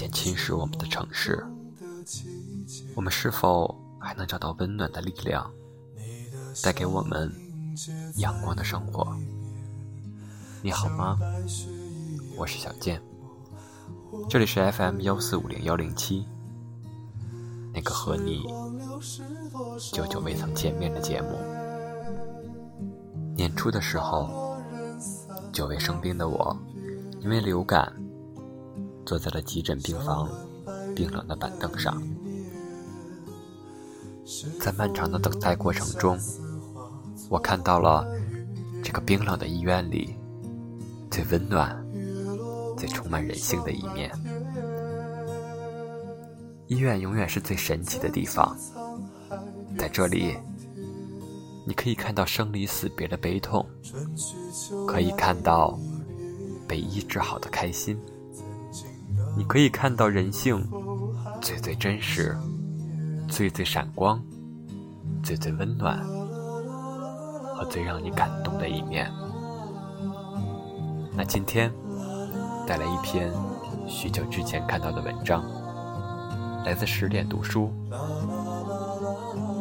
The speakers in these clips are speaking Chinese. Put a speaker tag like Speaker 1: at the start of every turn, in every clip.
Speaker 1: 渐侵蚀我们的城市，我们是否还能找到温暖的力量，带给我们阳光的生活？你好吗？我是小健，这里是 FM 幺四五零幺零七，那个和你久久未曾见面的节目。年初的时候，久未生病的我，因为流感，坐在了急诊病房冰冷的板凳上。在漫长的等待过程中，我看到了这个冰冷的医院里最温暖、最充满人性的一面。医院永远是最神奇的地方，在这里，你可以看到生离死别的悲痛，可以看到被医治好的开心，你可以看到人性最最真实、最最闪光、最最温暖和最让你感动的一面。那今天带来一篇许久之前看到的文章，来自十点读书。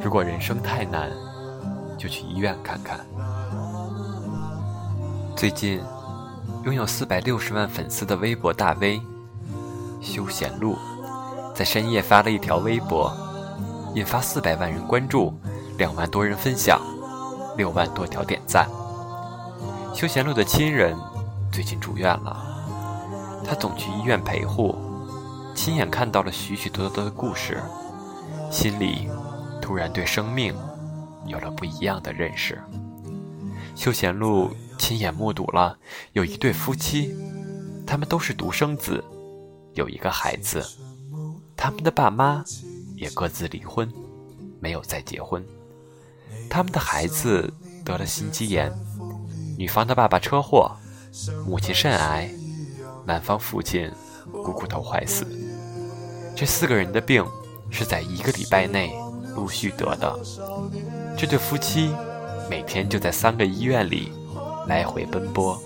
Speaker 1: 如果人生太难，就去医院看看。最近，拥有四百六十万粉丝的微博大 V 休闲路，在深夜发了一条微博，引发四百万人关注，两万多人分享，六万多条点赞。休闲路的亲人最近住院了，他总去医院陪护，亲眼看到了许许多多的故事，心里突然对生命有了不一样的认识。休闲路亲眼目睹了有一对夫妻，他们都是独生子，有一个孩子，他们的爸妈也各自离婚，没有再结婚。他们的孩子得了心肌炎，女方的爸爸车祸，母亲肾癌，男方父亲股骨头坏死。这四个人的病是在一个礼拜内陆续得的。这对夫妻每天就在三个医院里来回奔波。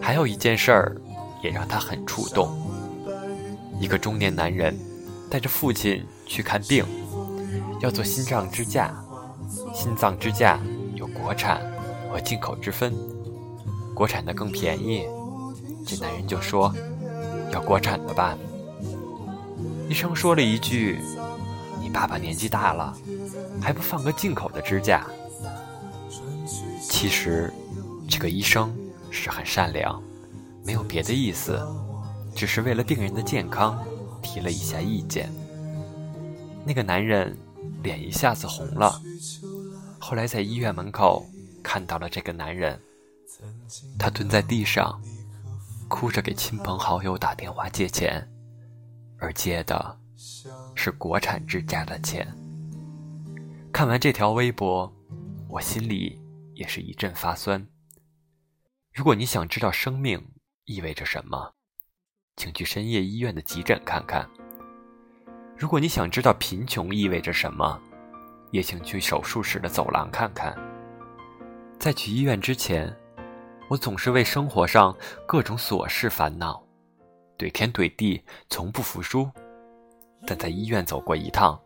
Speaker 1: 还有一件事儿也让他很触动：一个中年男人带着父亲去看病，要做心脏支架。心脏支架有国产和进口之分，国产的更便宜。这男人就说：“要国产的吧。”医生说了一句：“你爸爸年纪大了，还不放个进口的支架？”其实，这个医生是很善良，没有别的意思，只是为了病人的健康提了一下意见。那个男人脸一下子红了。后来在医院门口看到了这个男人，他蹲在地上，哭着给亲朋好友打电话借钱，而借的是国产之家的钱。看完这条微博，我心里也是一阵发酸。如果你想知道生命意味着什么，请去深夜医院的急诊看看；如果你想知道贫穷意味着什么，也请去手术室的走廊看看。在去医院之前，我总是为生活上各种琐事烦恼，怼天怼地，从不服输。但在医院走过一趟，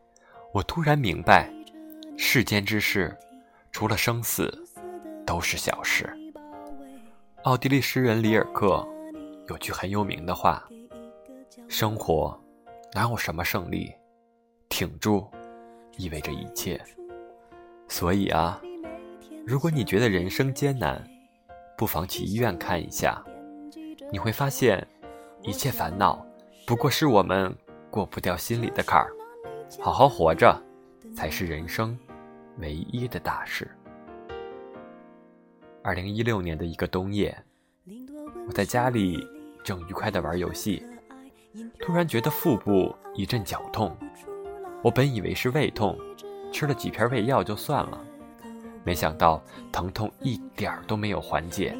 Speaker 1: 我突然明白，世间之事，除了生死，都是小事。奥地利诗人里尔克有句很有名的话：“生活哪有什么胜利，挺住。”意味着一切，所以啊，如果你觉得人生艰难，不妨去医院看一下，你会发现，一切烦恼不过是我们过不掉心里的坎儿。好好活着，才是人生唯一的大事。二零一六年的一个冬夜，我在家里正愉快地玩游戏，突然觉得腹部一阵绞痛。我本以为是胃痛，吃了几片胃药就算了，没想到疼痛一点儿都没有缓解。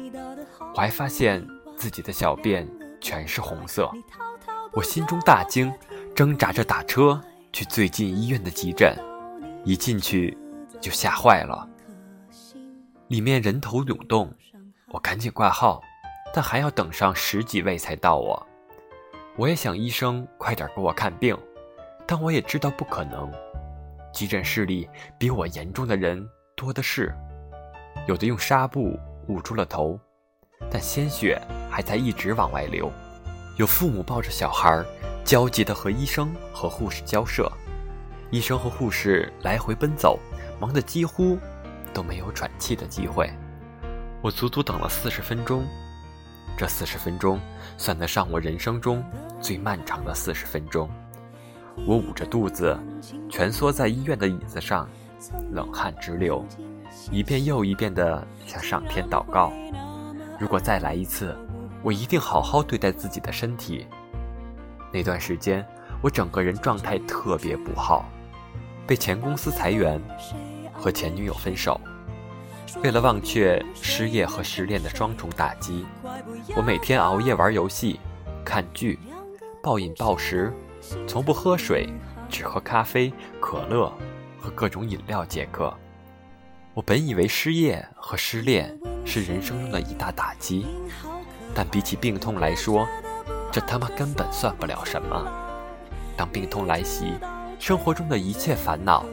Speaker 1: 我还发现自己的小便全是红色，我心中大惊，挣扎着打车去最近医院的急诊。一进去就吓坏了，里面人头涌动，我赶紧挂号，但还要等上十几位才到我。我也想医生快点给我看病，但我也知道不可能。急诊室里比我严重的人多的是，有的用纱布捂住了头，但鲜血还在一直往外流；有父母抱着小孩，焦急地和医生和护士交涉。医生和护士来回奔走，忙得几乎都没有喘气的机会。我足足等了四十分钟，这四十分钟算得上我人生中最漫长的四十分钟。我捂着肚子，蜷缩在医院的椅子上，冷汗直流，一遍又一遍地向上天祷告：如果再来一次，我一定好好对待自己的身体。那段时间，我整个人状态特别不好。被前公司裁员，和前女友分手，为了忘却失业和失恋的双重打击，我每天熬夜玩游戏、看剧，暴饮暴食，从不喝水，只喝咖啡、可乐和各种饮料解渴。我本以为失业和失恋是人生中的一大打击，但比起病痛来说，这他妈根本算不了什么。当病痛来袭，生活中的一切烦恼，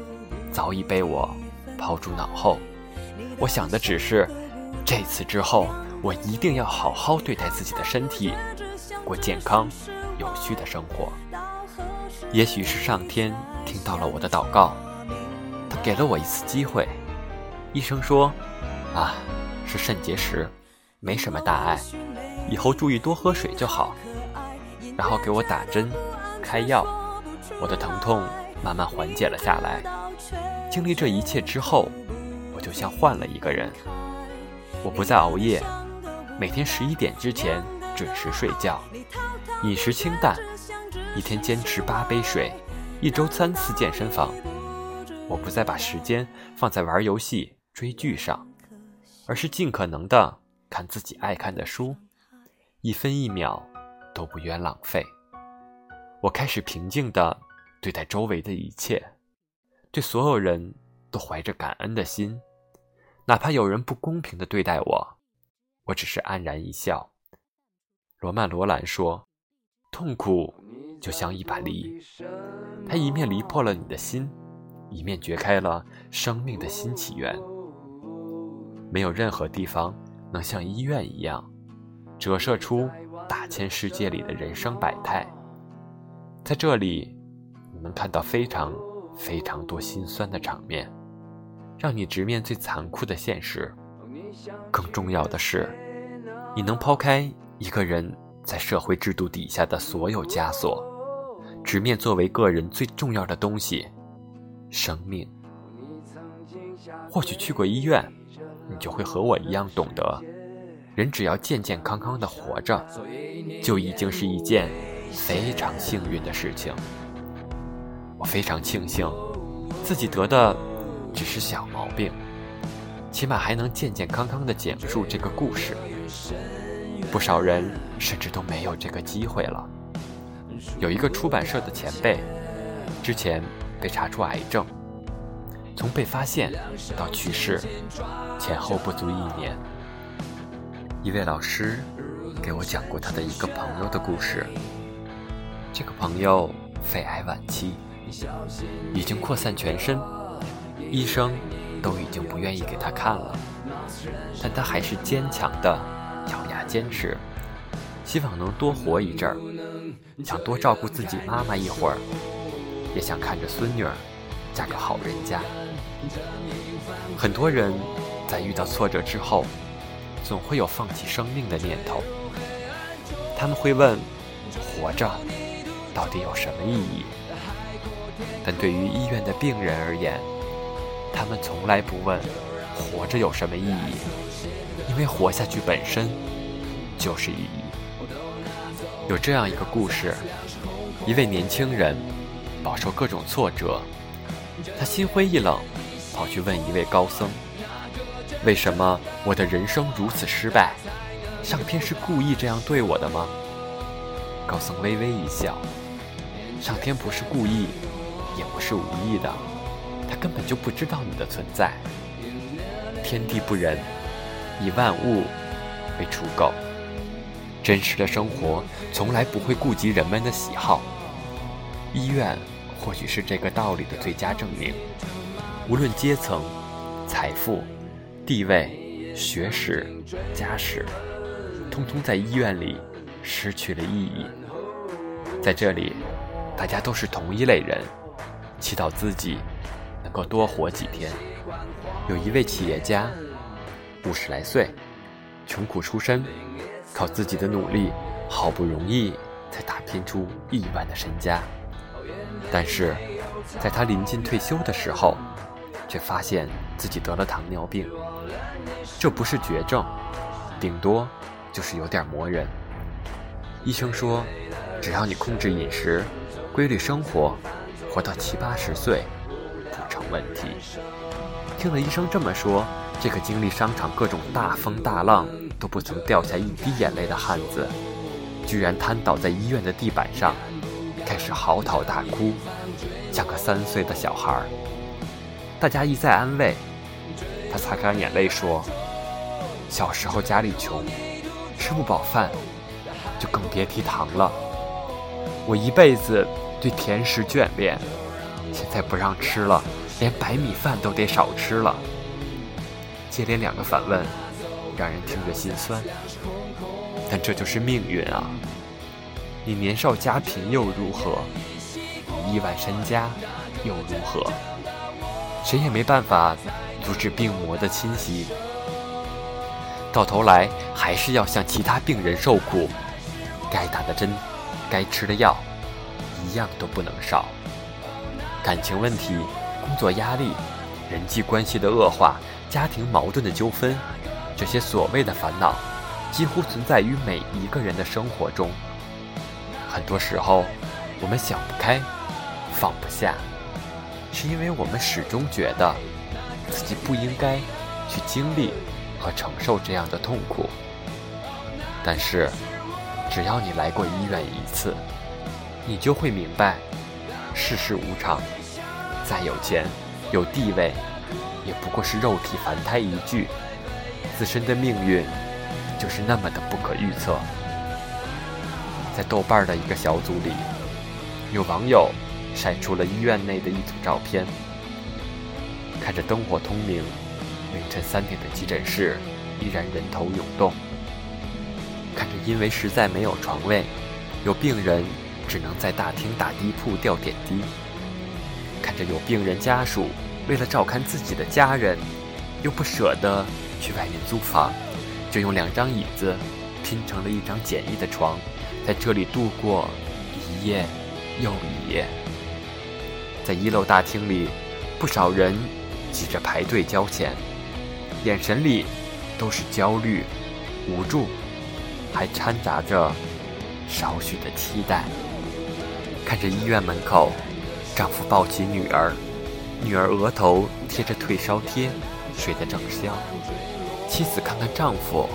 Speaker 1: 早已被我抛诸脑后。我想的只是，这次之后，我一定要好好对待自己的身体，过健康、有序的生活。也许是上天听到了我的祷告，他给了我一次机会。医生说：“啊，是肾结石，没什么大碍，以后注意多喝水就好。”然后给我打针、开药。我的疼痛慢慢缓解了下来。经历这一切之后，我就像换了一个人。我不再熬夜，每天十一点之前准时睡觉，饮食清淡，一天坚持八杯水，一周三次健身房。我不再把时间放在玩游戏、追剧上，而是尽可能的看自己爱看的书，一分一秒都不愿浪费。我开始平静的。对待周围的一切，对所有人都怀着感恩的心，哪怕有人不公平的对待我，我只是安然一笑。罗曼·罗兰说：“痛苦就像一把梨，它一面犁破了你的心，一面掘开了生命的新起源。没有任何地方能像医院一样，折射出大千世界里的人生百态，在这里。”你能看到非常非常多心酸的场面，让你直面最残酷的现实。更重要的是，你能抛开一个人在社会制度底下的所有枷锁，直面作为个人最重要的东西——生命。或许去过医院，你就会和我一样懂得，人只要健健康康的活着，就已经是一件非常幸运的事情。我非常庆幸，自己得的只是小毛病，起码还能健健康康的讲述这个故事。不少人甚至都没有这个机会了。有一个出版社的前辈，之前被查出癌症，从被发现到去世，前后不足一年。一位老师给我讲过他的一个朋友的故事。这个朋友肺癌晚期。已经扩散全身，医生都已经不愿意给他看了，但他还是坚强的咬牙坚持，希望能多活一阵儿，想多照顾自己妈妈一会儿，也想看着孙女儿嫁个好人家。很多人在遇到挫折之后，总会有放弃生命的念头，他们会问：活着到底有什么意义？但对于医院的病人而言，他们从来不问活着有什么意义，因为活下去本身就是意义。有这样一个故事：一位年轻人饱受各种挫折，他心灰意冷，跑去问一位高僧：“为什么我的人生如此失败？上天是故意这样对我的吗？”高僧微微一笑：“上天不是故意，也不是无意的，他根本就不知道你的存在。天地不仁，以万物为刍狗。真实的生活从来不会顾及人们的喜好。医院或许是这个道理的最佳证明。无论阶层、财富、地位、学识、家世，通通在医院里失去了意义。在这里，大家都是同一类人，祈祷自己能够多活几天。有一位企业家，五十来岁，穷苦出身，靠自己的努力，好不容易才打拼出亿万的身家。但是，在他临近退休的时候，却发现自己得了糖尿病。这不是绝症，顶多就是有点磨人。医生说。只要你控制饮食，规律生活，活到七八十岁问题。听了医生这么说，这个经历商场各种大风大浪都不曾掉下一滴眼泪的汉子，居然瘫倒在医院的地板上，开始嚎啕大哭，像个三岁的小孩。大家一再安慰，他擦干眼泪说：“小时候家里穷，吃不饱饭，就更别提糖了。”我一辈子对甜食眷恋，现在不让吃了，连白米饭都得少吃了。接连两个反问，让人听着心酸。但这就是命运啊！你年少家贫又如何？你亿万身家又如何？谁也没办法阻止病魔的侵袭，到头来还是要像其他病人受苦。该打的针。该吃的药，一样都不能少。感情问题、工作压力、人际关系的恶化、家庭矛盾的纠纷，这些所谓的烦恼，几乎存在于每一个人的生活中。很多时候，我们想不开、放不下，是因为我们始终觉得自己不应该去经历和承受这样的痛苦。但是，只要你来过医院一次，你就会明白，世事无常，再有钱、有地位，也不过是肉体凡胎一具，自身的命运就是那么的不可预测。在豆瓣的一个小组里，有网友晒出了医院内的一组照片，看着灯火通明、凌晨三点的急诊室，依然人头涌动。看着因为实在没有床位，有病人只能在大厅打地铺吊点滴；着有病人家属为了照看自己的家人，又不舍得去外面租房，就用两张椅子拼成了一张简易的床，在这里度过一夜又一夜。在一楼大厅里，不少人挤着排队交钱，眼神里都是焦虑、无助。还掺杂着少许的期待。看着医院门口，丈夫抱起女儿，女儿额头贴着退烧贴，睡得正香。妻子看看丈夫，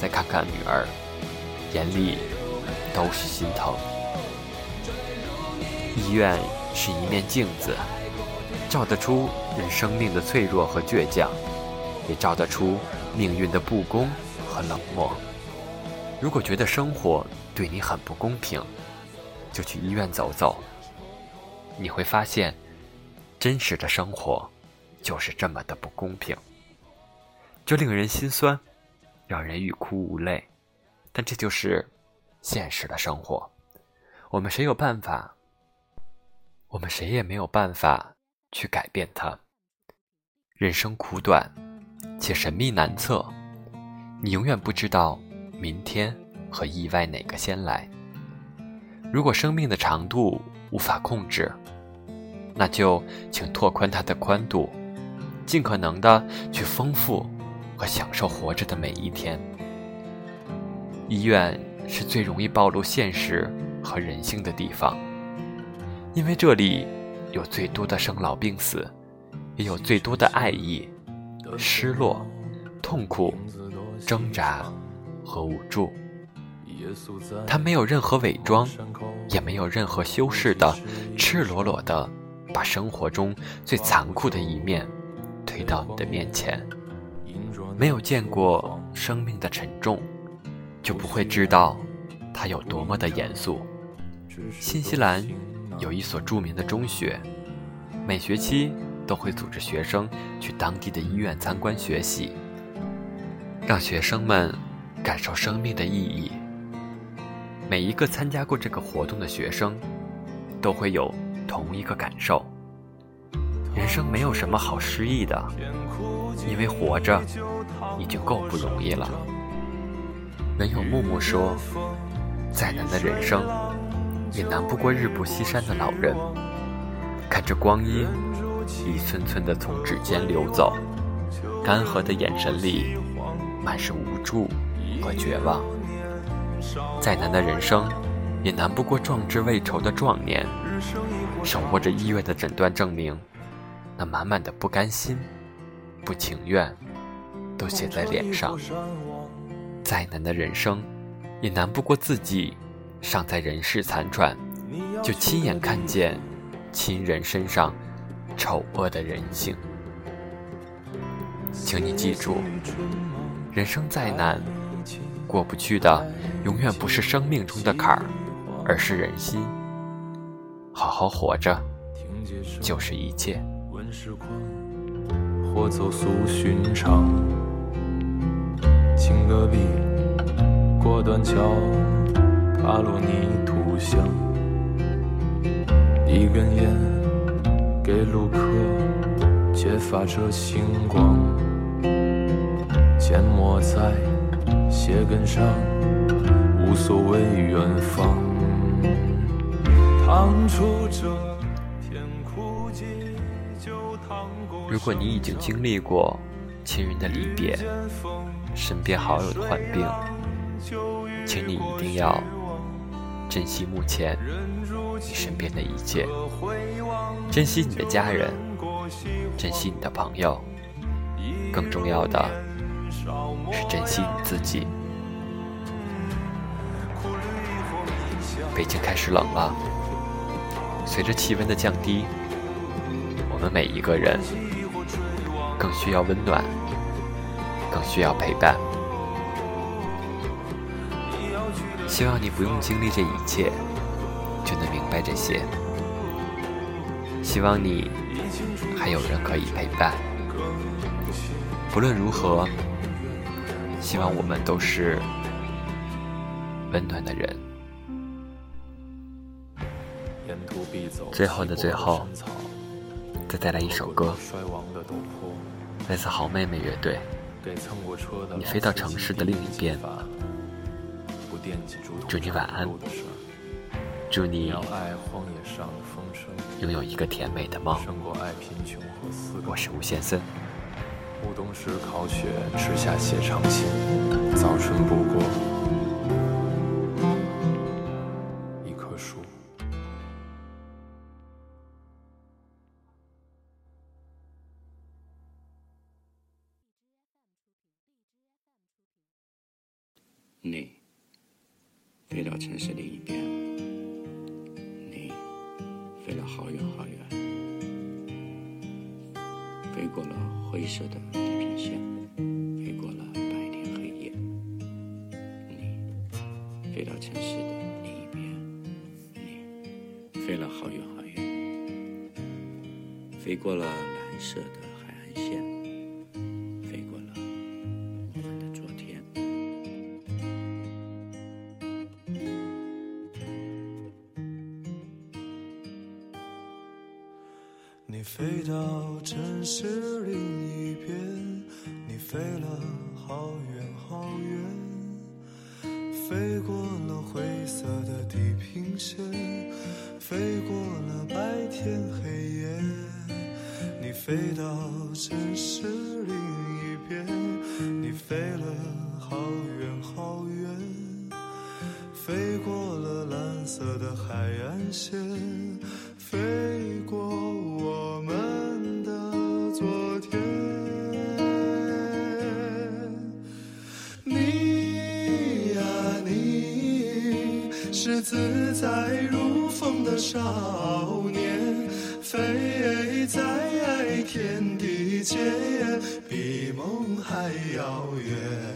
Speaker 1: 再看看女儿，眼里都是心疼。医院是一面镜子，照得出人生命的脆弱和倔强，也照得出命运的不公和冷漠。如果觉得生活对你很不公平，就去医院走走。你会发现，真实的生活就是这么的不公平，这令人心酸，让人欲哭无泪。但这就是现实的生活，我们谁有办法？我们谁也没有办法去改变它。人生苦短，且神秘难测，你永远不知道。明天和意外哪个先来？如果生命的长度无法控制，那就请拓宽它的宽度，尽可能的去丰富和享受活着的每一天。医院是最容易暴露现实和人性的地方，因为这里有最多的生老病死，也有最多的爱意、失落、痛苦、挣扎和无助。他没有任何伪装，也没有任何修饰的，赤裸裸的把生活中最残酷的一面推到你的面前。没有见过生命的沉重，就不会知道它有多么的严肃。新西兰有一所著名的中学，每学期都会组织学生去当地的医院参观学习，让学生们感受生命的意义。每一个参加过这个活动的学生，都会有同一个感受：人生没有什么好失意的，因为活着已经够不容易了。文友木木说：“再难的人生，也难不过日不西山的老人。看着光阴一寸寸的从指尖流走，干涸的眼神里满是无助和绝望。”再难的人生，也难不过壮志未酬的壮年。手握着医院的诊断证明，那满满的不甘心、不情愿，都写在脸上。再难的人生，也难不过自己尚在人世残喘，就亲眼看见亲人身上丑恶的人性。请你记住，人生再难。过不去的，永远不是生命中的坎儿，而是人心。好好活着，就是一切。
Speaker 2: 或走俗寻常，情戈壁，过断桥，踏入泥土香。一根烟，给路客，揭发着星光，缄默在。鞋跟上，无所谓远方。
Speaker 1: 如果你已经经历过亲人的离别，身边好友的患病，请你一定要珍惜目前你身边的一切，珍惜你的家人，珍惜你的朋友，更重要的。是珍惜你自己。北京开始冷了，随着气温的降低，我们每一个人更需要温暖，更需要陪伴。希望你不用经历这一切，就能明白这些。希望你还有人可以陪伴。不论如何。希望我们都是温暖的人。最后的最后，再带来一首歌，来自好妹妹乐队。你飞到城市的另一边，祝你晚安，祝你拥有一个甜美的梦。我是吴先生。
Speaker 2: 暮冬时烤雪，吃下写长信，早春不过
Speaker 3: 飞了好远好远，飞过了蓝色的海岸线，飞过我们的昨天。
Speaker 2: 你
Speaker 3: 呀，你是自在如风的少年，飞在天地间，比梦还遥远。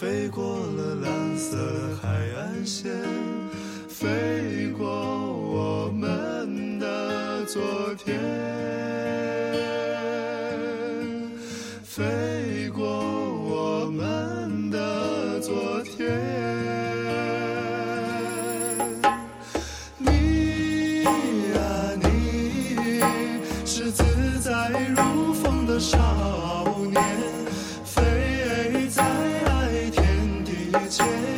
Speaker 3: 飞过了蓝色海岸线，飞过我们的昨天，街